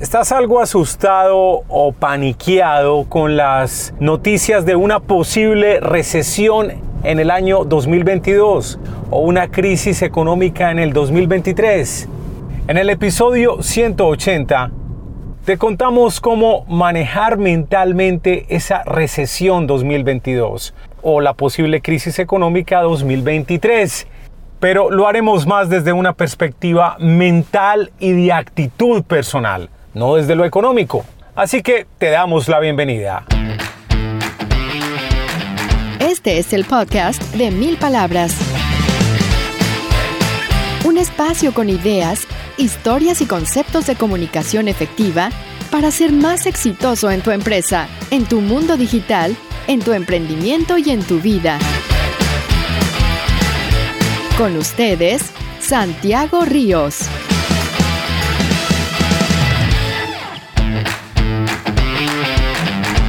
¿Estás algo asustado o paniqueado con las noticias de una posible recesión en el año 2022 o una crisis económica en el 2023? En el episodio 180 te contamos cómo manejar mentalmente esa recesión 2022 o la posible crisis económica 2023 pero lo haremos más desde una perspectiva mental y de actitud personal no desde lo económico. Así que te damos la bienvenida. Este es el podcast de Mil Palabras. Un espacio con ideas, historias y conceptos de comunicación efectiva para ser más exitoso en tu empresa, en tu mundo digital, en tu emprendimiento y en tu vida. Con ustedes, Santiago Ríos.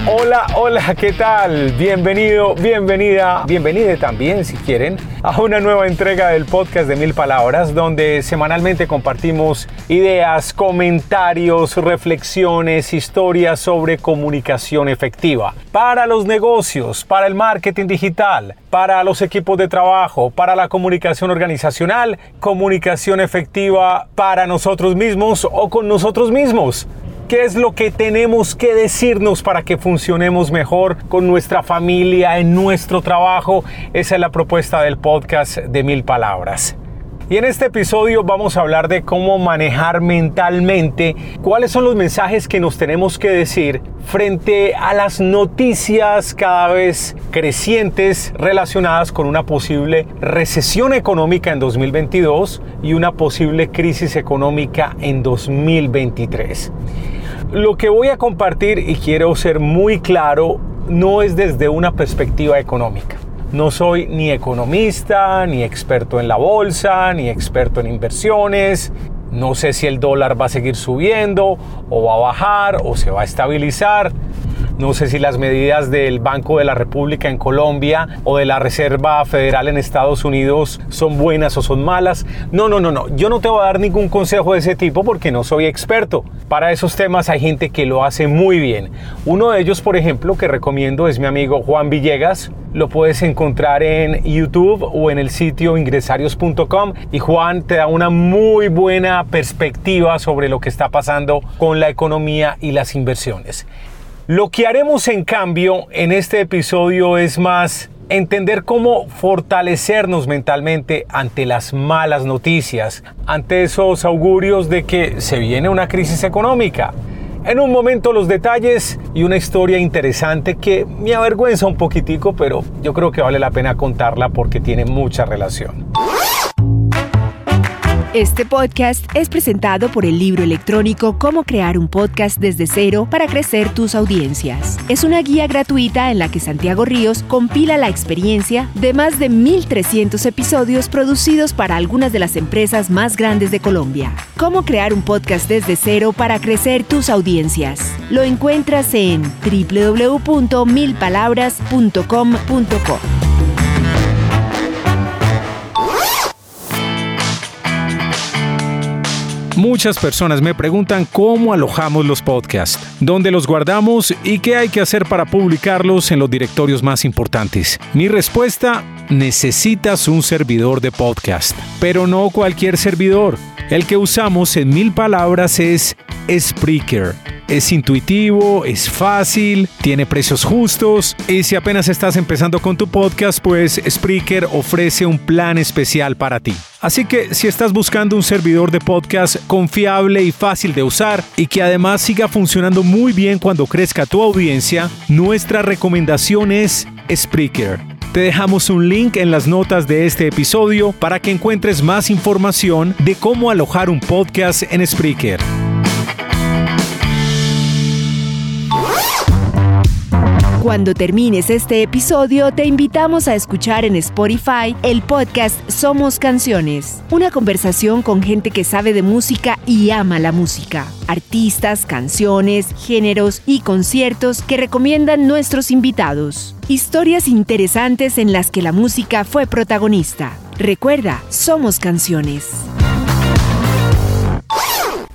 Hola, hola, ¿qué tal? Bienvenido, bienvenida, bienvenida también si quieren a una nueva entrega del podcast de Mil Palabras donde semanalmente compartimos ideas, comentarios, reflexiones, historias sobre comunicación efectiva para los negocios, para el marketing digital, para los equipos de trabajo, para la comunicación organizacional, comunicación efectiva para nosotros mismos o con nosotros mismos. ¿Qué es lo que tenemos que decirnos para que funcionemos mejor con nuestra familia, en nuestro trabajo? Esa es la propuesta del podcast de mil palabras. Y en este episodio vamos a hablar de cómo manejar mentalmente cuáles son los mensajes que nos tenemos que decir frente a las noticias cada vez crecientes relacionadas con una posible recesión económica en 2022 y una posible crisis económica en 2023. Lo que voy a compartir y quiero ser muy claro no es desde una perspectiva económica. No soy ni economista, ni experto en la bolsa, ni experto en inversiones. No sé si el dólar va a seguir subiendo o va a bajar o se va a estabilizar. No sé si las medidas del Banco de la República en Colombia o de la Reserva Federal en Estados Unidos son buenas o son malas. No, no, no, no. Yo no te voy a dar ningún consejo de ese tipo porque no soy experto. Para esos temas hay gente que lo hace muy bien. Uno de ellos, por ejemplo, que recomiendo es mi amigo Juan Villegas. Lo puedes encontrar en YouTube o en el sitio ingresarios.com y Juan te da una muy buena perspectiva sobre lo que está pasando con la economía y las inversiones. Lo que haremos en cambio en este episodio es más entender cómo fortalecernos mentalmente ante las malas noticias, ante esos augurios de que se viene una crisis económica. En un momento los detalles y una historia interesante que me avergüenza un poquitico, pero yo creo que vale la pena contarla porque tiene mucha relación. Este podcast es presentado por el libro electrónico Cómo crear un podcast desde cero para crecer tus audiencias. Es una guía gratuita en la que Santiago Ríos compila la experiencia de más de 1.300 episodios producidos para algunas de las empresas más grandes de Colombia. Cómo crear un podcast desde cero para crecer tus audiencias. Lo encuentras en www.milpalabras.com.co. Muchas personas me preguntan cómo alojamos los podcasts, dónde los guardamos y qué hay que hacer para publicarlos en los directorios más importantes. Mi respuesta, necesitas un servidor de podcast, pero no cualquier servidor. El que usamos en mil palabras es Spreaker. Es intuitivo, es fácil, tiene precios justos y si apenas estás empezando con tu podcast, pues Spreaker ofrece un plan especial para ti. Así que si estás buscando un servidor de podcast confiable y fácil de usar y que además siga funcionando muy bien cuando crezca tu audiencia, nuestra recomendación es Spreaker. Te dejamos un link en las notas de este episodio para que encuentres más información de cómo alojar un podcast en Spreaker. Cuando termines este episodio, te invitamos a escuchar en Spotify el podcast Somos Canciones, una conversación con gente que sabe de música y ama la música, artistas, canciones, géneros y conciertos que recomiendan nuestros invitados, historias interesantes en las que la música fue protagonista. Recuerda, Somos Canciones.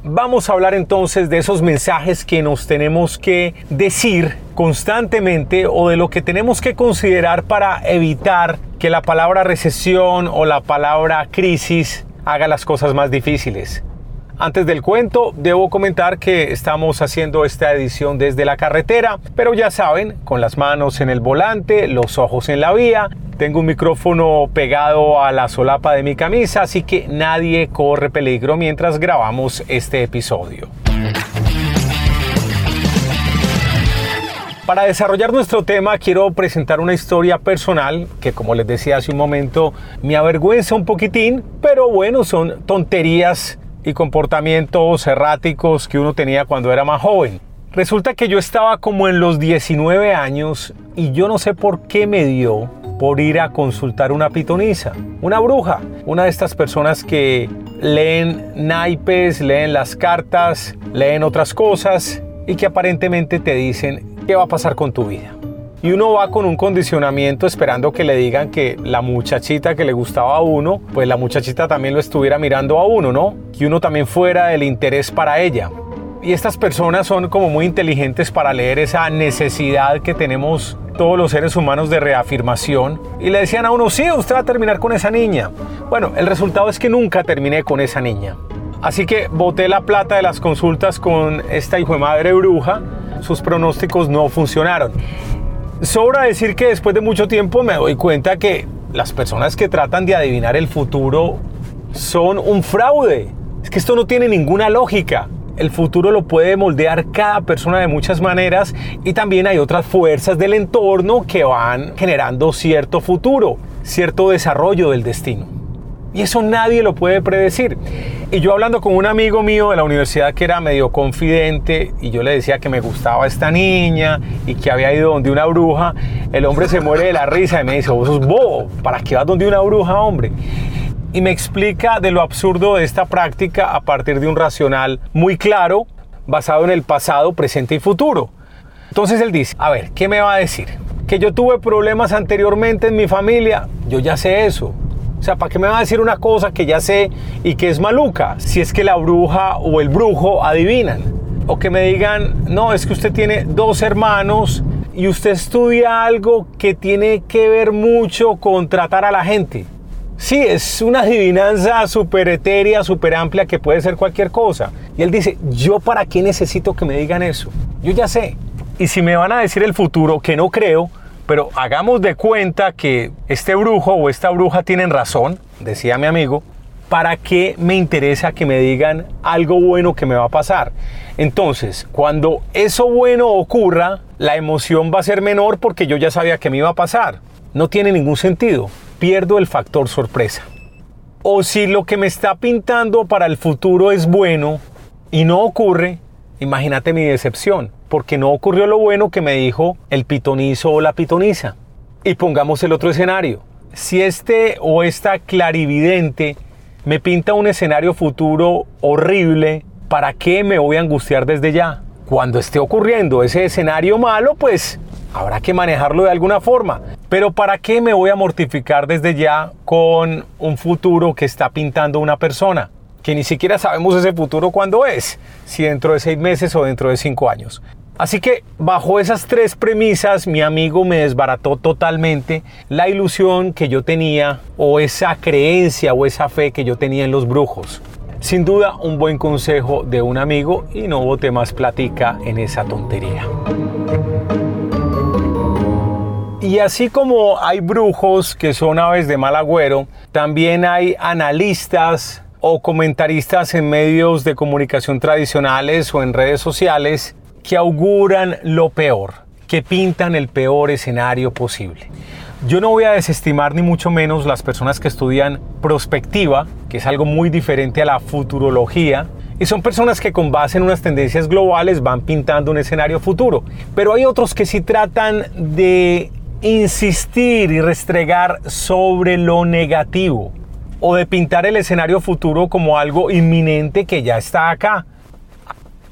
Vamos a hablar entonces de esos mensajes que nos tenemos que decir constantemente o de lo que tenemos que considerar para evitar que la palabra recesión o la palabra crisis haga las cosas más difíciles. Antes del cuento, debo comentar que estamos haciendo esta edición desde la carretera, pero ya saben, con las manos en el volante, los ojos en la vía, tengo un micrófono pegado a la solapa de mi camisa, así que nadie corre peligro mientras grabamos este episodio. Para desarrollar nuestro tema quiero presentar una historia personal que como les decía hace un momento me avergüenza un poquitín, pero bueno, son tonterías y comportamientos erráticos que uno tenía cuando era más joven. Resulta que yo estaba como en los 19 años y yo no sé por qué me dio por ir a consultar una pitonisa, una bruja, una de estas personas que leen naipes, leen las cartas, leen otras cosas y que aparentemente te dicen qué va a pasar con tu vida. Y uno va con un condicionamiento esperando que le digan que la muchachita que le gustaba a uno, pues la muchachita también lo estuviera mirando a uno, ¿no? Que uno también fuera el interés para ella. Y estas personas son como muy inteligentes para leer esa necesidad que tenemos todos los seres humanos de reafirmación y le decían a uno, sí, usted va a terminar con esa niña. Bueno, el resultado es que nunca terminé con esa niña. Así que boté la plata de las consultas con esta hijo de madre bruja, sus pronósticos no funcionaron. Sobra decir que después de mucho tiempo me doy cuenta que las personas que tratan de adivinar el futuro son un fraude. Es que esto no tiene ninguna lógica el futuro lo puede moldear cada persona de muchas maneras y también hay otras fuerzas del entorno que van generando cierto futuro, cierto desarrollo del destino. Y eso nadie lo puede predecir. Y yo hablando con un amigo mío de la universidad que era medio confidente y yo le decía que me gustaba esta niña y que había ido donde una bruja, el hombre se muere de la risa y me dice, vos sos bobo, ¿para qué vas donde una bruja, hombre? Y me explica de lo absurdo de esta práctica a partir de un racional muy claro, basado en el pasado, presente y futuro. Entonces él dice, a ver, ¿qué me va a decir? Que yo tuve problemas anteriormente en mi familia, yo ya sé eso. O sea, ¿para qué me va a decir una cosa que ya sé y que es maluca? Si es que la bruja o el brujo adivinan. O que me digan, no, es que usted tiene dos hermanos y usted estudia algo que tiene que ver mucho con tratar a la gente. Sí, es una adivinanza súper etérea, súper amplia que puede ser cualquier cosa. Y él dice, ¿yo para qué necesito que me digan eso? Yo ya sé. Y si me van a decir el futuro, que no creo, pero hagamos de cuenta que este brujo o esta bruja tienen razón, decía mi amigo, ¿para qué me interesa que me digan algo bueno que me va a pasar? Entonces, cuando eso bueno ocurra, la emoción va a ser menor porque yo ya sabía que me iba a pasar. No tiene ningún sentido pierdo el factor sorpresa. O si lo que me está pintando para el futuro es bueno y no ocurre, imagínate mi decepción, porque no ocurrió lo bueno que me dijo el pitonizo o la pitoniza. Y pongamos el otro escenario. Si este o esta clarividente me pinta un escenario futuro horrible, ¿para qué me voy a angustiar desde ya? Cuando esté ocurriendo ese escenario malo, pues habrá que manejarlo de alguna forma. Pero ¿para qué me voy a mortificar desde ya con un futuro que está pintando una persona? Que ni siquiera sabemos ese futuro cuándo es, si dentro de seis meses o dentro de cinco años. Así que bajo esas tres premisas mi amigo me desbarató totalmente la ilusión que yo tenía o esa creencia o esa fe que yo tenía en los brujos. Sin duda un buen consejo de un amigo y no bote más platica en esa tontería. Y así como hay brujos que son aves de mal agüero, también hay analistas o comentaristas en medios de comunicación tradicionales o en redes sociales que auguran lo peor, que pintan el peor escenario posible. Yo no voy a desestimar ni mucho menos las personas que estudian prospectiva, que es algo muy diferente a la futurología, y son personas que con base en unas tendencias globales van pintando un escenario futuro. Pero hay otros que sí tratan de insistir y restregar sobre lo negativo o de pintar el escenario futuro como algo inminente que ya está acá.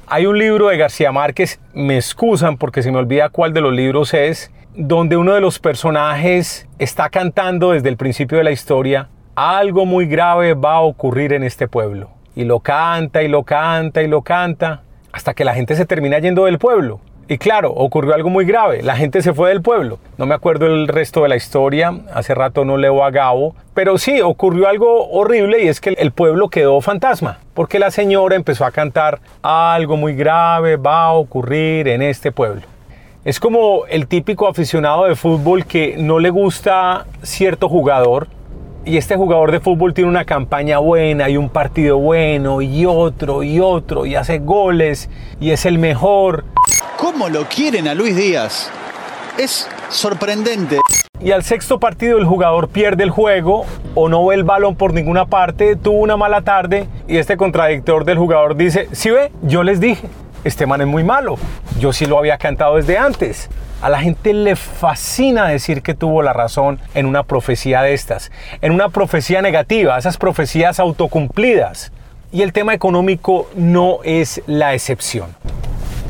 Hay un libro de García Márquez, me excusan porque se me olvida cuál de los libros es, donde uno de los personajes está cantando desde el principio de la historia, algo muy grave va a ocurrir en este pueblo. Y lo canta y lo canta y lo canta hasta que la gente se termina yendo del pueblo. Y claro, ocurrió algo muy grave, la gente se fue del pueblo. No me acuerdo el resto de la historia, hace rato no leo a Gabo, pero sí, ocurrió algo horrible y es que el pueblo quedó fantasma, porque la señora empezó a cantar algo muy grave va a ocurrir en este pueblo. Es como el típico aficionado de fútbol que no le gusta cierto jugador, y este jugador de fútbol tiene una campaña buena y un partido bueno y otro y otro y hace goles y es el mejor. ¿Cómo lo quieren a Luis Díaz? Es sorprendente. Y al sexto partido el jugador pierde el juego o no ve el balón por ninguna parte, tuvo una mala tarde y este contradictor del jugador dice, si ve, yo les dije, este man es muy malo, yo sí lo había cantado desde antes. A la gente le fascina decir que tuvo la razón en una profecía de estas, en una profecía negativa, esas profecías autocumplidas. Y el tema económico no es la excepción.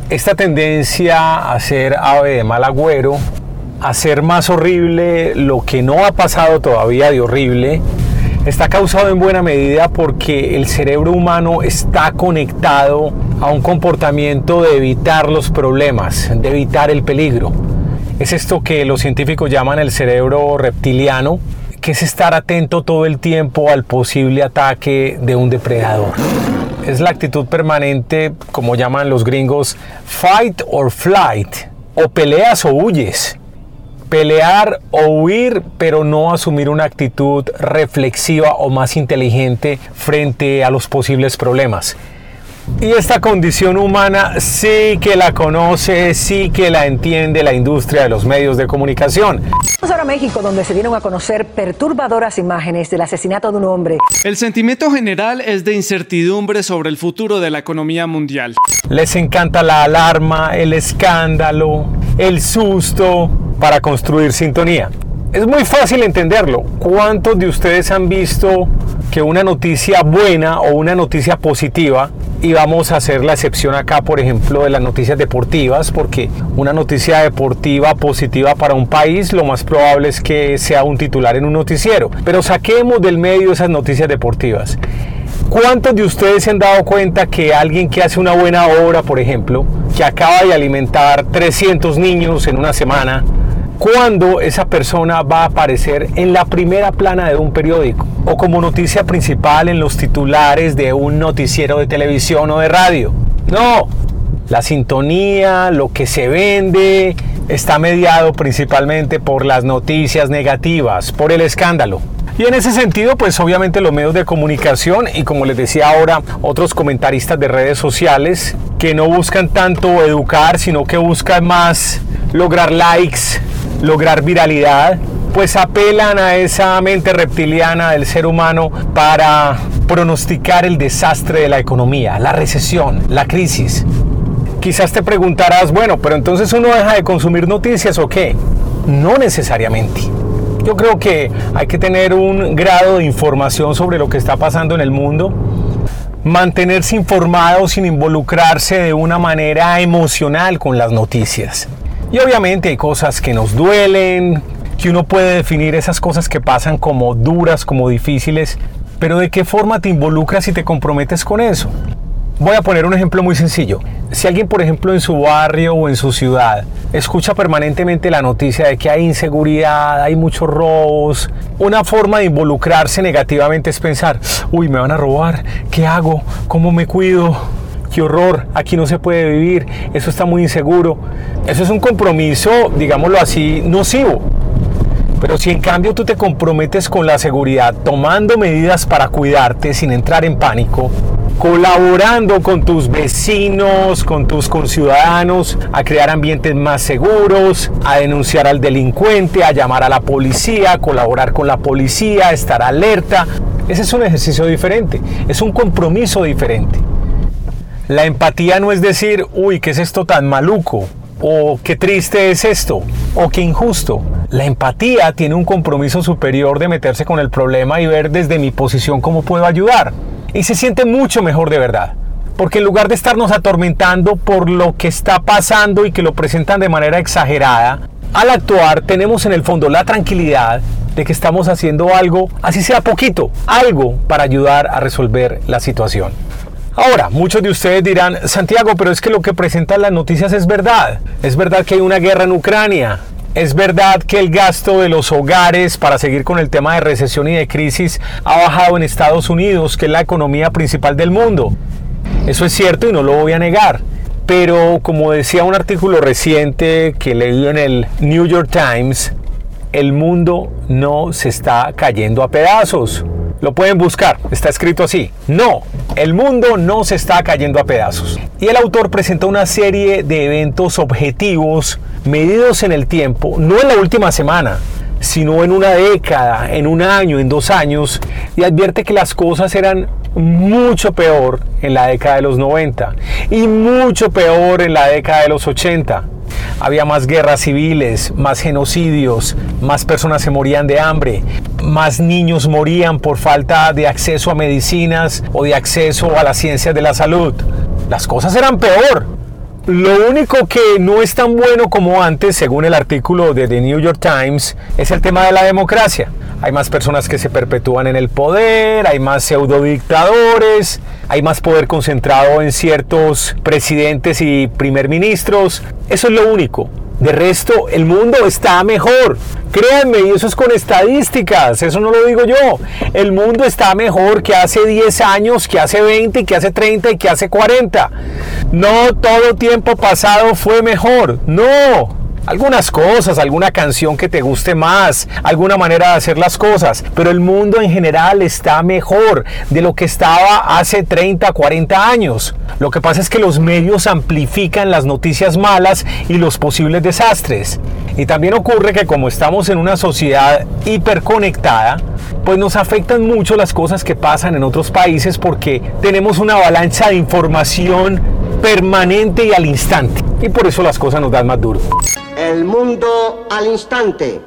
Esta tendencia a ser ave de mal agüero, a ser más horrible lo que no ha pasado todavía de horrible, está causado en buena medida porque el cerebro humano está conectado a un comportamiento de evitar los problemas, de evitar el peligro. Es esto que los científicos llaman el cerebro reptiliano, que es estar atento todo el tiempo al posible ataque de un depredador es la actitud permanente, como llaman los gringos, fight or flight, o peleas o huyes. Pelear o huir, pero no asumir una actitud reflexiva o más inteligente frente a los posibles problemas. Y esta condición humana sí que la conoce, sí que la entiende la industria de los medios de comunicación. Vamos ahora a México, donde se dieron a conocer perturbadoras imágenes del asesinato de un hombre. El sentimiento general es de incertidumbre sobre el futuro de la economía mundial. Les encanta la alarma, el escándalo, el susto para construir sintonía. Es muy fácil entenderlo. ¿Cuántos de ustedes han visto que una noticia buena o una noticia positiva, y vamos a hacer la excepción acá, por ejemplo, de las noticias deportivas, porque una noticia deportiva positiva para un país, lo más probable es que sea un titular en un noticiero. Pero saquemos del medio esas noticias deportivas. ¿Cuántos de ustedes se han dado cuenta que alguien que hace una buena obra, por ejemplo, que acaba de alimentar 300 niños en una semana, cuándo esa persona va a aparecer en la primera plana de un periódico o como noticia principal en los titulares de un noticiero de televisión o de radio. No, la sintonía, lo que se vende, está mediado principalmente por las noticias negativas, por el escándalo. Y en ese sentido, pues obviamente los medios de comunicación y como les decía ahora, otros comentaristas de redes sociales que no buscan tanto educar, sino que buscan más lograr likes, lograr viralidad, pues apelan a esa mente reptiliana del ser humano para pronosticar el desastre de la economía, la recesión, la crisis. Quizás te preguntarás, bueno, pero entonces uno deja de consumir noticias o qué? No necesariamente. Yo creo que hay que tener un grado de información sobre lo que está pasando en el mundo, mantenerse informado sin involucrarse de una manera emocional con las noticias. Y obviamente hay cosas que nos duelen, que uno puede definir esas cosas que pasan como duras, como difíciles, pero ¿de qué forma te involucras y te comprometes con eso? Voy a poner un ejemplo muy sencillo. Si alguien, por ejemplo, en su barrio o en su ciudad escucha permanentemente la noticia de que hay inseguridad, hay muchos robos, una forma de involucrarse negativamente es pensar, uy, me van a robar, ¿qué hago? ¿Cómo me cuido? qué horror, aquí no se puede vivir, eso está muy inseguro. Eso es un compromiso, digámoslo así, nocivo. Pero si en cambio tú te comprometes con la seguridad, tomando medidas para cuidarte sin entrar en pánico, colaborando con tus vecinos, con tus conciudadanos, a crear ambientes más seguros, a denunciar al delincuente, a llamar a la policía, a colaborar con la policía, a estar alerta. Ese es un ejercicio diferente, es un compromiso diferente. La empatía no es decir, uy, ¿qué es esto tan maluco? O qué triste es esto, o qué injusto. La empatía tiene un compromiso superior de meterse con el problema y ver desde mi posición cómo puedo ayudar y se siente mucho mejor de verdad. Porque en lugar de estarnos atormentando por lo que está pasando y que lo presentan de manera exagerada, al actuar tenemos en el fondo la tranquilidad de que estamos haciendo algo, así sea poquito, algo para ayudar a resolver la situación. Ahora, muchos de ustedes dirán, Santiago, pero es que lo que presentan las noticias es verdad. Es verdad que hay una guerra en Ucrania. Es verdad que el gasto de los hogares, para seguir con el tema de recesión y de crisis, ha bajado en Estados Unidos, que es la economía principal del mundo. Eso es cierto y no lo voy a negar. Pero como decía un artículo reciente que leí en el New York Times, el mundo no se está cayendo a pedazos. Lo pueden buscar, está escrito así. No, el mundo no se está cayendo a pedazos. Y el autor presenta una serie de eventos objetivos medidos en el tiempo, no en la última semana, sino en una década, en un año, en dos años, y advierte que las cosas eran mucho peor en la década de los 90 y mucho peor en la década de los 80. Había más guerras civiles, más genocidios, más personas se morían de hambre, más niños morían por falta de acceso a medicinas o de acceso a las ciencias de la salud. Las cosas eran peor. Lo único que no es tan bueno como antes, según el artículo de The New York Times, es el tema de la democracia. Hay más personas que se perpetúan en el poder, hay más pseudodictadores, hay más poder concentrado en ciertos presidentes y primer ministros. Eso es lo único. De resto, el mundo está mejor. Créanme, y eso es con estadísticas, eso no lo digo yo. El mundo está mejor que hace 10 años, que hace 20, que hace 30 y que hace 40. No todo tiempo pasado fue mejor. No, algunas cosas, alguna canción que te guste más, alguna manera de hacer las cosas, pero el mundo en general está mejor de lo que estaba hace 30, 40 años. Lo que pasa es que los medios amplifican las noticias malas y los posibles desastres. Y también ocurre que como estamos en una sociedad hiperconectada, pues nos afectan mucho las cosas que pasan en otros países porque tenemos una avalancha de información permanente y al instante. Y por eso las cosas nos dan más duro. El mundo al instante.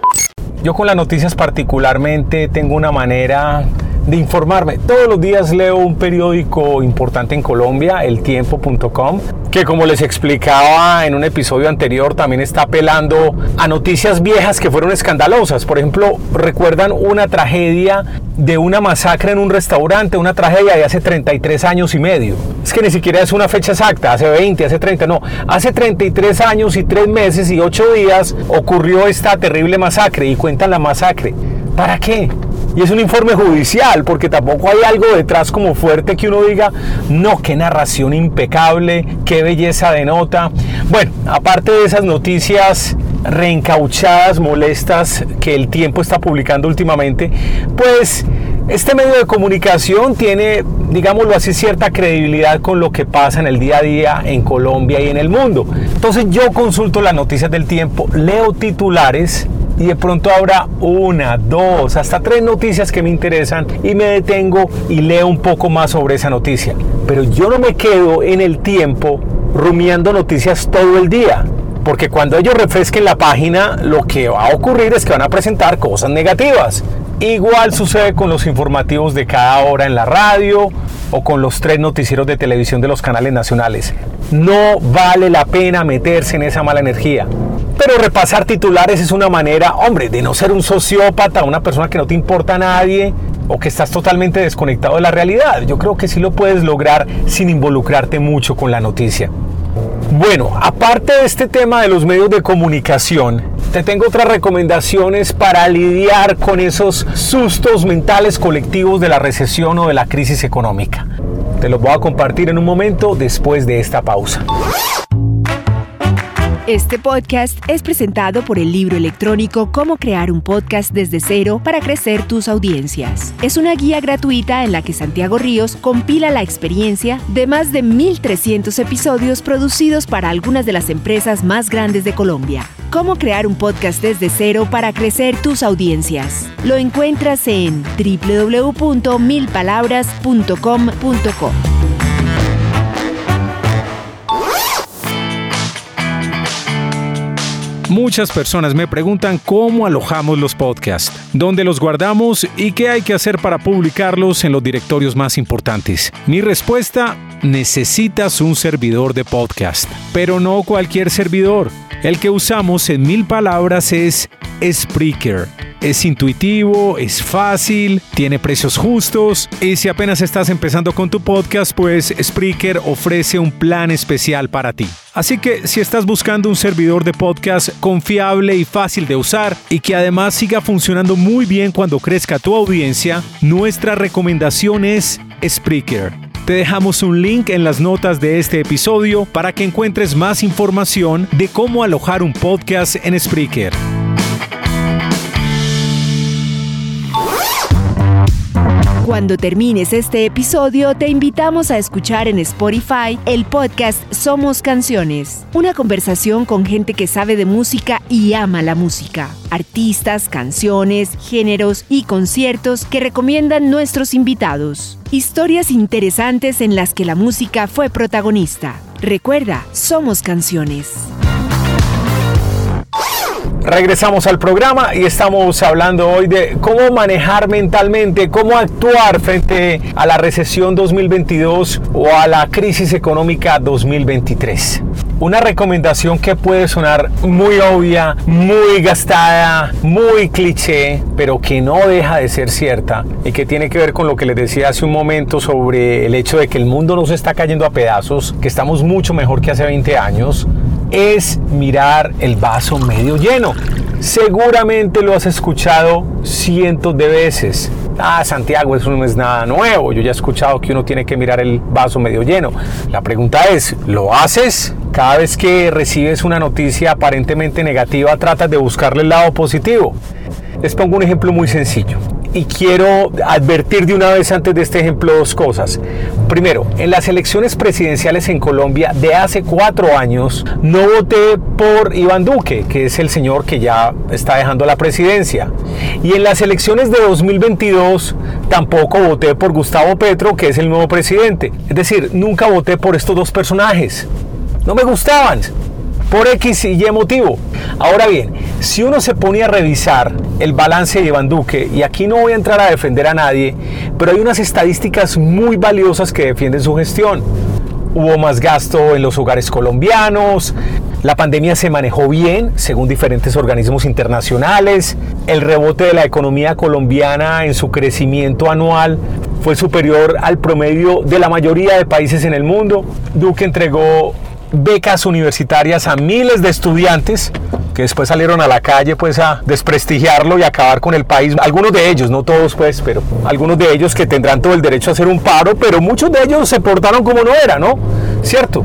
Yo con las noticias particularmente tengo una manera de informarme. Todos los días leo un periódico importante en Colombia, eltiempo.com, que como les explicaba en un episodio anterior, también está apelando a noticias viejas que fueron escandalosas. Por ejemplo, recuerdan una tragedia de una masacre en un restaurante, una tragedia de hace 33 años y medio. Es que ni siquiera es una fecha exacta, hace 20, hace 30, no. Hace 33 años y 3 meses y 8 días ocurrió esta terrible masacre y cuentan la masacre. ¿Para qué? Y es un informe judicial, porque tampoco hay algo detrás como fuerte que uno diga, no, qué narración impecable, qué belleza de nota. Bueno, aparte de esas noticias reencauchadas, molestas que el tiempo está publicando últimamente, pues este medio de comunicación tiene, digámoslo así, cierta credibilidad con lo que pasa en el día a día en Colombia y en el mundo. Entonces yo consulto las noticias del tiempo, leo titulares y de pronto habrá una, dos, hasta tres noticias que me interesan y me detengo y leo un poco más sobre esa noticia. Pero yo no me quedo en el tiempo rumiando noticias todo el día. Porque cuando ellos refresquen la página, lo que va a ocurrir es que van a presentar cosas negativas. Igual sucede con los informativos de cada hora en la radio o con los tres noticieros de televisión de los canales nacionales. No vale la pena meterse en esa mala energía. Pero repasar titulares es una manera, hombre, de no ser un sociópata, una persona que no te importa a nadie o que estás totalmente desconectado de la realidad. Yo creo que sí lo puedes lograr sin involucrarte mucho con la noticia. Bueno, aparte de este tema de los medios de comunicación, te tengo otras recomendaciones para lidiar con esos sustos mentales colectivos de la recesión o de la crisis económica. Te los voy a compartir en un momento después de esta pausa. Este podcast es presentado por el libro electrónico Cómo crear un podcast desde cero para crecer tus audiencias. Es una guía gratuita en la que Santiago Ríos compila la experiencia de más de 1.300 episodios producidos para algunas de las empresas más grandes de Colombia. Cómo crear un podcast desde cero para crecer tus audiencias. Lo encuentras en www.milpalabras.com.co. Muchas personas me preguntan cómo alojamos los podcasts, dónde los guardamos y qué hay que hacer para publicarlos en los directorios más importantes. Mi respuesta, necesitas un servidor de podcast, pero no cualquier servidor. El que usamos en mil palabras es Spreaker. Es intuitivo, es fácil, tiene precios justos y si apenas estás empezando con tu podcast, pues Spreaker ofrece un plan especial para ti. Así que si estás buscando un servidor de podcast confiable y fácil de usar y que además siga funcionando muy bien cuando crezca tu audiencia, nuestra recomendación es Spreaker. Te dejamos un link en las notas de este episodio para que encuentres más información de cómo alojar un podcast en Spreaker. Cuando termines este episodio, te invitamos a escuchar en Spotify el podcast Somos Canciones, una conversación con gente que sabe de música y ama la música. Artistas, canciones, géneros y conciertos que recomiendan nuestros invitados. Historias interesantes en las que la música fue protagonista. Recuerda, Somos Canciones. Regresamos al programa y estamos hablando hoy de cómo manejar mentalmente, cómo actuar frente a la recesión 2022 o a la crisis económica 2023. Una recomendación que puede sonar muy obvia, muy gastada, muy cliché, pero que no deja de ser cierta y que tiene que ver con lo que les decía hace un momento sobre el hecho de que el mundo nos está cayendo a pedazos, que estamos mucho mejor que hace 20 años, es mirar el vaso medio lleno. Seguramente lo has escuchado cientos de veces. Ah, Santiago, eso no es nada nuevo. Yo ya he escuchado que uno tiene que mirar el vaso medio lleno. La pregunta es, ¿lo haces? Cada vez que recibes una noticia aparentemente negativa, tratas de buscarle el lado positivo. Les pongo un ejemplo muy sencillo y quiero advertir de una vez antes de este ejemplo dos cosas. Primero, en las elecciones presidenciales en Colombia de hace cuatro años no voté por Iván Duque, que es el señor que ya está dejando la presidencia. Y en las elecciones de 2022 tampoco voté por Gustavo Petro, que es el nuevo presidente. Es decir, nunca voté por estos dos personajes. No me gustaban por X y Y motivo. Ahora bien, si uno se pone a revisar el balance de Iván Duque, y aquí no voy a entrar a defender a nadie, pero hay unas estadísticas muy valiosas que defienden su gestión. Hubo más gasto en los hogares colombianos, la pandemia se manejó bien, según diferentes organismos internacionales, el rebote de la economía colombiana en su crecimiento anual fue superior al promedio de la mayoría de países en el mundo. Duque entregó becas universitarias a miles de estudiantes que después salieron a la calle pues a desprestigiarlo y acabar con el país. Algunos de ellos, no todos pues, pero algunos de ellos que tendrán todo el derecho a hacer un paro, pero muchos de ellos se portaron como no era, ¿no? ¿Cierto?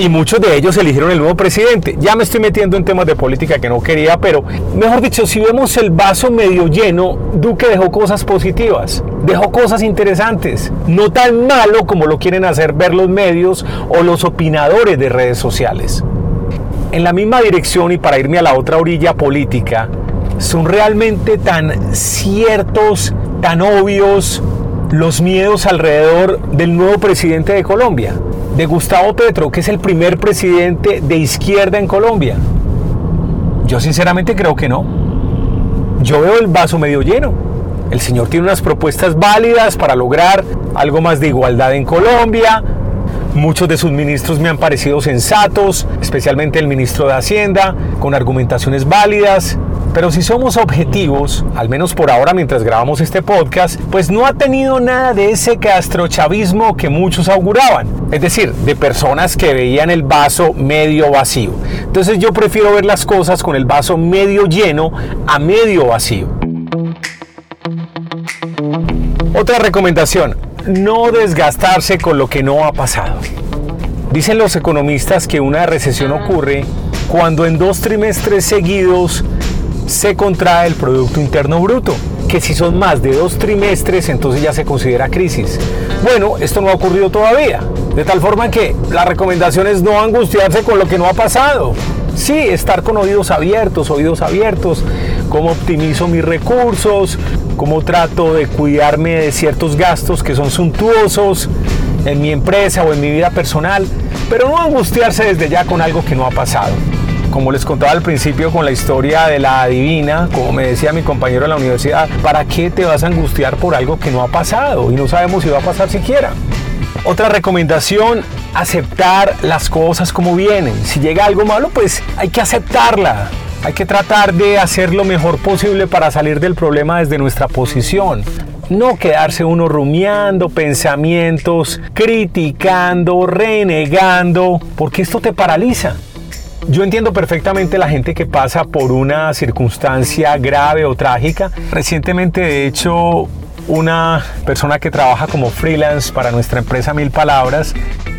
Y muchos de ellos eligieron el nuevo presidente. Ya me estoy metiendo en temas de política que no quería, pero mejor dicho, si vemos el vaso medio lleno, Duque dejó cosas positivas, dejó cosas interesantes, no tan malo como lo quieren hacer ver los medios o los opinadores de redes sociales. En la misma dirección y para irme a la otra orilla política, son realmente tan ciertos, tan obvios los miedos alrededor del nuevo presidente de Colombia, de Gustavo Petro, que es el primer presidente de izquierda en Colombia. Yo sinceramente creo que no. Yo veo el vaso medio lleno. El señor tiene unas propuestas válidas para lograr algo más de igualdad en Colombia. Muchos de sus ministros me han parecido sensatos, especialmente el ministro de Hacienda, con argumentaciones válidas. Pero si somos objetivos, al menos por ahora mientras grabamos este podcast, pues no ha tenido nada de ese castrochavismo que muchos auguraban. Es decir, de personas que veían el vaso medio vacío. Entonces yo prefiero ver las cosas con el vaso medio lleno a medio vacío. Otra recomendación, no desgastarse con lo que no ha pasado. Dicen los economistas que una recesión ocurre cuando en dos trimestres seguidos se contrae el Producto Interno Bruto, que si son más de dos trimestres entonces ya se considera crisis. Bueno, esto no ha ocurrido todavía, de tal forma que la recomendación es no angustiarse con lo que no ha pasado. Sí, estar con oídos abiertos, oídos abiertos, cómo optimizo mis recursos, cómo trato de cuidarme de ciertos gastos que son suntuosos en mi empresa o en mi vida personal, pero no angustiarse desde ya con algo que no ha pasado como les contaba al principio con la historia de la adivina, como me decía mi compañero en la universidad, ¿para qué te vas a angustiar por algo que no ha pasado y no sabemos si va a pasar siquiera? Otra recomendación, aceptar las cosas como vienen. Si llega algo malo, pues hay que aceptarla. Hay que tratar de hacer lo mejor posible para salir del problema desde nuestra posición. No quedarse uno rumiando pensamientos, criticando, renegando, porque esto te paraliza. Yo entiendo perfectamente la gente que pasa por una circunstancia grave o trágica. Recientemente, de hecho, una persona que trabaja como freelance para nuestra empresa Mil Palabras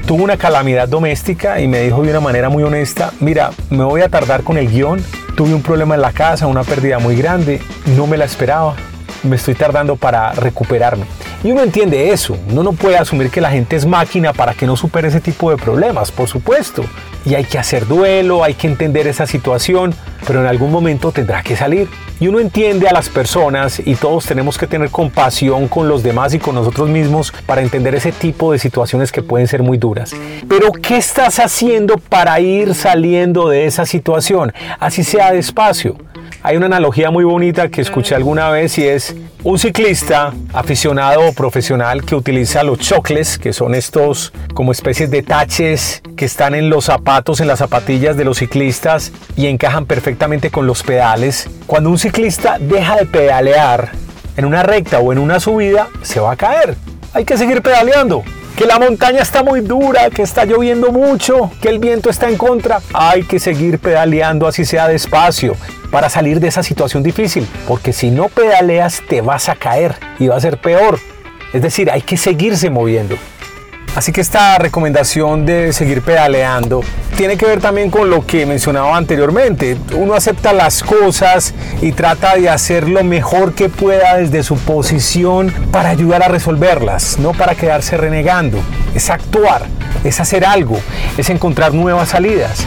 tuvo una calamidad doméstica y me dijo de una manera muy honesta, mira, me voy a tardar con el guion, tuve un problema en la casa, una pérdida muy grande, no me la esperaba, me estoy tardando para recuperarme. Y uno entiende eso, uno no puede asumir que la gente es máquina para que no supere ese tipo de problemas, por supuesto y hay que hacer duelo, hay que entender esa situación, pero en algún momento tendrá que salir. Y uno entiende a las personas y todos tenemos que tener compasión con los demás y con nosotros mismos para entender ese tipo de situaciones que pueden ser muy duras. Pero ¿qué estás haciendo para ir saliendo de esa situación? Así sea despacio. Hay una analogía muy bonita que escuché alguna vez y es un ciclista aficionado o profesional que utiliza los chocles, que son estos como especies de taches que están en los zapatos, en las zapatillas de los ciclistas y encajan perfectamente con los pedales. Cuando un ciclista deja de pedalear en una recta o en una subida, se va a caer. Hay que seguir pedaleando que la montaña está muy dura, que está lloviendo mucho, que el viento está en contra. Hay que seguir pedaleando así sea despacio para salir de esa situación difícil, porque si no pedaleas te vas a caer y va a ser peor. Es decir, hay que seguirse moviendo. Así que esta recomendación de seguir pedaleando tiene que ver también con lo que mencionaba anteriormente. Uno acepta las cosas y trata de hacer lo mejor que pueda desde su posición para ayudar a resolverlas, no para quedarse renegando. Es actuar, es hacer algo, es encontrar nuevas salidas.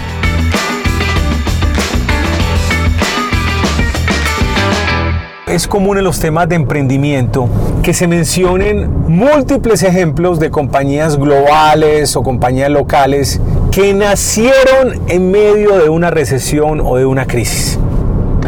Es común en los temas de emprendimiento que se mencionen múltiples ejemplos de compañías globales o compañías locales que nacieron en medio de una recesión o de una crisis.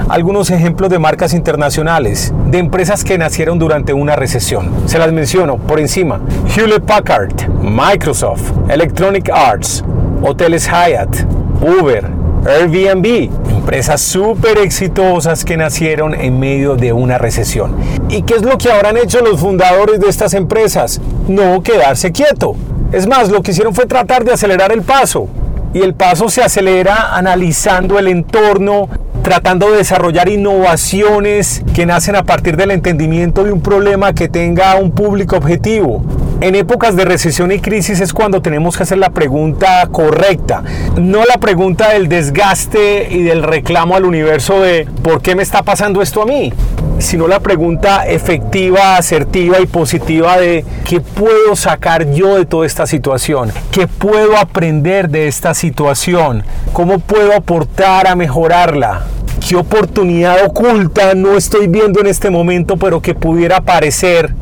Algunos ejemplos de marcas internacionales, de empresas que nacieron durante una recesión. Se las menciono por encima. Hewlett Packard, Microsoft, Electronic Arts, Hoteles Hyatt, Uber, Airbnb, empresas súper exitosas que nacieron en medio de una recesión. ¿Y qué es lo que habrán hecho los fundadores de estas empresas? No quedarse quieto. Es más, lo que hicieron fue tratar de acelerar el paso. Y el paso se acelera analizando el entorno, tratando de desarrollar innovaciones que nacen a partir del entendimiento de un problema que tenga un público objetivo. En épocas de recesión y crisis es cuando tenemos que hacer la pregunta correcta, no la pregunta del desgaste y del reclamo al universo de ¿por qué me está pasando esto a mí? sino la pregunta efectiva, asertiva y positiva de ¿qué puedo sacar yo de toda esta situación? ¿Qué puedo aprender de esta situación? ¿Cómo puedo aportar a mejorarla? qué oportunidad oculta no estoy viendo en este momento, pero que pudiera aparecer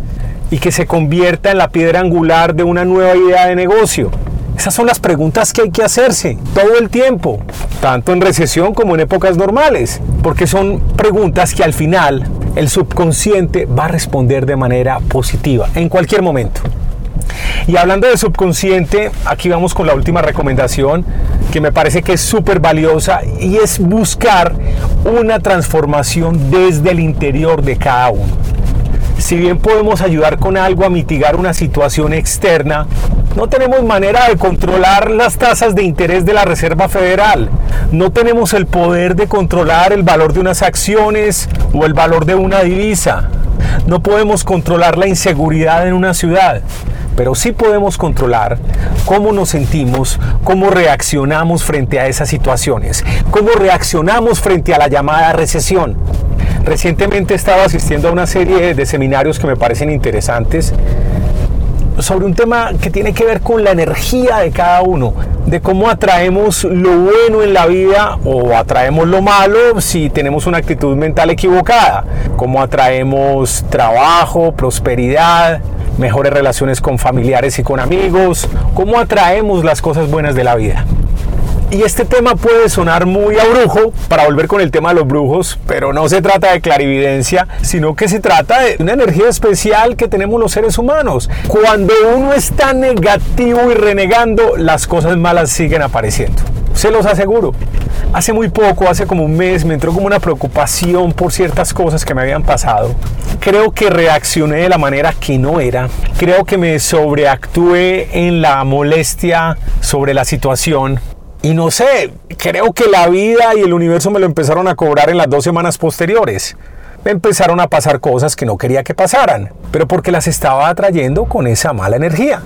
y que se convierta en la piedra angular de una nueva idea de negocio. Esas son las preguntas que hay que hacerse todo el tiempo, tanto en recesión como en épocas normales, porque son preguntas que al final el subconsciente va a responder de manera positiva en cualquier momento. Y hablando de subconsciente, aquí vamos con la última recomendación que me parece que es súper valiosa y es buscar una transformación desde el interior de cada uno. Si bien podemos ayudar con algo a mitigar una situación externa, no tenemos manera de controlar las tasas de interés de la Reserva Federal. No tenemos el poder de controlar el valor de unas acciones o el valor de una divisa. No podemos controlar la inseguridad en una ciudad, pero sí podemos controlar cómo nos sentimos, cómo reaccionamos frente a esas situaciones, cómo reaccionamos frente a la llamada recesión. Recientemente he estado asistiendo a una serie de seminarios que me parecen interesantes sobre un tema que tiene que ver con la energía de cada uno, de cómo atraemos lo bueno en la vida o atraemos lo malo si tenemos una actitud mental equivocada, cómo atraemos trabajo, prosperidad, mejores relaciones con familiares y con amigos, cómo atraemos las cosas buenas de la vida. Y este tema puede sonar muy a brujo para volver con el tema de los brujos, pero no se trata de clarividencia, sino que se trata de una energía especial que tenemos los seres humanos. Cuando uno está negativo y renegando, las cosas malas siguen apareciendo. Se los aseguro. Hace muy poco, hace como un mes, me entró como una preocupación por ciertas cosas que me habían pasado. Creo que reaccioné de la manera que no era. Creo que me sobreactué en la molestia sobre la situación y no sé, creo que la vida y el universo me lo empezaron a cobrar en las dos semanas posteriores. Me empezaron a pasar cosas que no quería que pasaran, pero porque las estaba atrayendo con esa mala energía.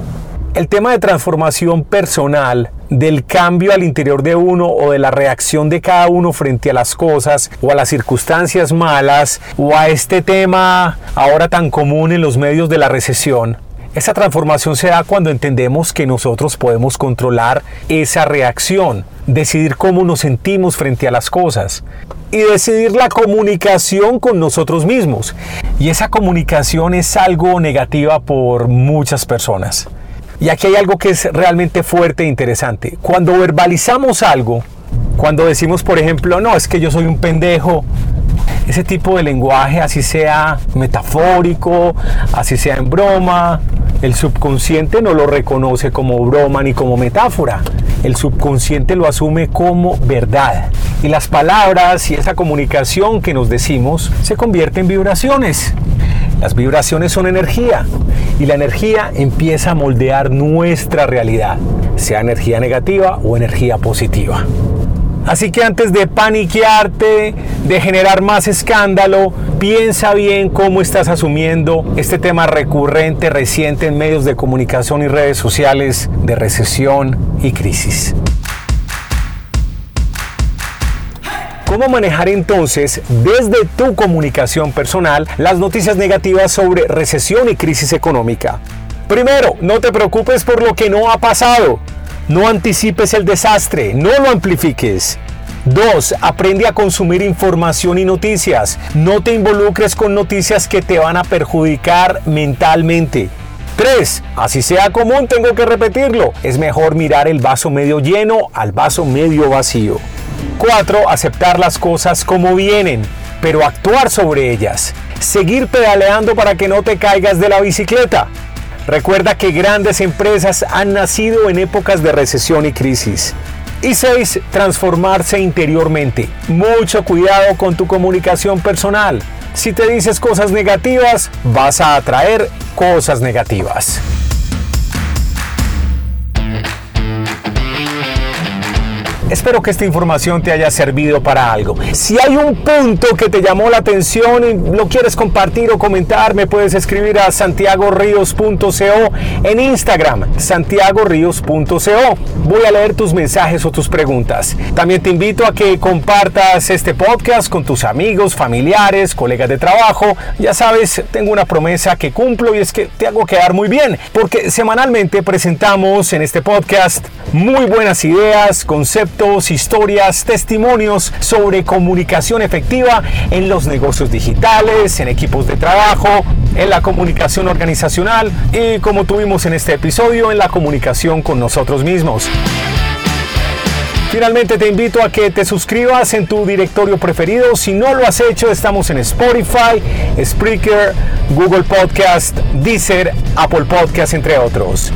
El tema de transformación personal, del cambio al interior de uno o de la reacción de cada uno frente a las cosas o a las circunstancias malas o a este tema ahora tan común en los medios de la recesión, esa transformación se da cuando entendemos que nosotros podemos controlar esa reacción, decidir cómo nos sentimos frente a las cosas y decidir la comunicación con nosotros mismos. Y esa comunicación es algo negativa por muchas personas. Y aquí hay algo que es realmente fuerte e interesante. Cuando verbalizamos algo, cuando decimos, por ejemplo, no, es que yo soy un pendejo, ese tipo de lenguaje, así sea metafórico, así sea en broma, el subconsciente no lo reconoce como broma ni como metáfora. El subconsciente lo asume como verdad. Y las palabras y esa comunicación que nos decimos se convierte en vibraciones. Las vibraciones son energía y la energía empieza a moldear nuestra realidad, sea energía negativa o energía positiva. Así que antes de paniquearte, de generar más escándalo, piensa bien cómo estás asumiendo este tema recurrente, reciente en medios de comunicación y redes sociales de recesión y crisis. ¿Cómo manejar entonces desde tu comunicación personal las noticias negativas sobre recesión y crisis económica? Primero, no te preocupes por lo que no ha pasado. No anticipes el desastre, no lo amplifiques. 2. Aprende a consumir información y noticias. No te involucres con noticias que te van a perjudicar mentalmente. 3. Así sea común, tengo que repetirlo. Es mejor mirar el vaso medio lleno al vaso medio vacío. 4. Aceptar las cosas como vienen, pero actuar sobre ellas. Seguir pedaleando para que no te caigas de la bicicleta. Recuerda que grandes empresas han nacido en épocas de recesión y crisis. Y 6. Transformarse interiormente. Mucho cuidado con tu comunicación personal. Si te dices cosas negativas, vas a atraer cosas negativas. Espero que esta información te haya servido para algo. Si hay un punto que te llamó la atención y lo quieres compartir o comentar, me puedes escribir a santiagoríos.co en Instagram, santiagoríos.co. Voy a leer tus mensajes o tus preguntas. También te invito a que compartas este podcast con tus amigos, familiares, colegas de trabajo. Ya sabes, tengo una promesa que cumplo y es que te hago quedar muy bien, porque semanalmente presentamos en este podcast muy buenas ideas, conceptos, historias, testimonios sobre comunicación efectiva en los negocios digitales, en equipos de trabajo, en la comunicación organizacional y como tuvimos en este episodio, en la comunicación con nosotros mismos. Finalmente te invito a que te suscribas en tu directorio preferido. Si no lo has hecho, estamos en Spotify, Spreaker, Google Podcast, Deezer, Apple Podcast, entre otros.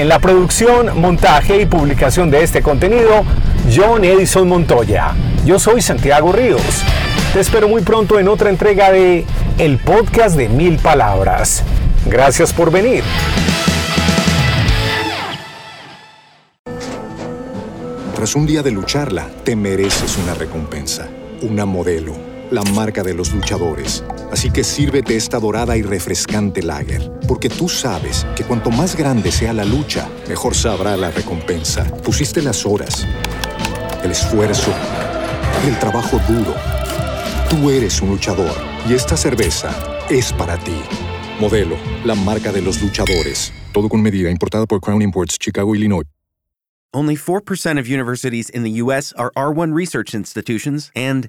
En la producción, montaje y publicación de este contenido, John Edison Montoya. Yo soy Santiago Ríos. Te espero muy pronto en otra entrega de El Podcast de Mil Palabras. Gracias por venir. Tras un día de lucharla, te mereces una recompensa, una modelo, la marca de los luchadores. Así que sírvete esta dorada y refrescante lager, porque tú sabes que cuanto más grande sea la lucha, mejor sabrá la recompensa. Pusiste las horas, el esfuerzo, el trabajo duro. Tú eres un luchador y esta cerveza es para ti. Modelo, la marca de los luchadores. Todo con medida, importada por Crown Imports, Chicago, Illinois. Only 4% of universities in the U.S. are R1 research institutions, and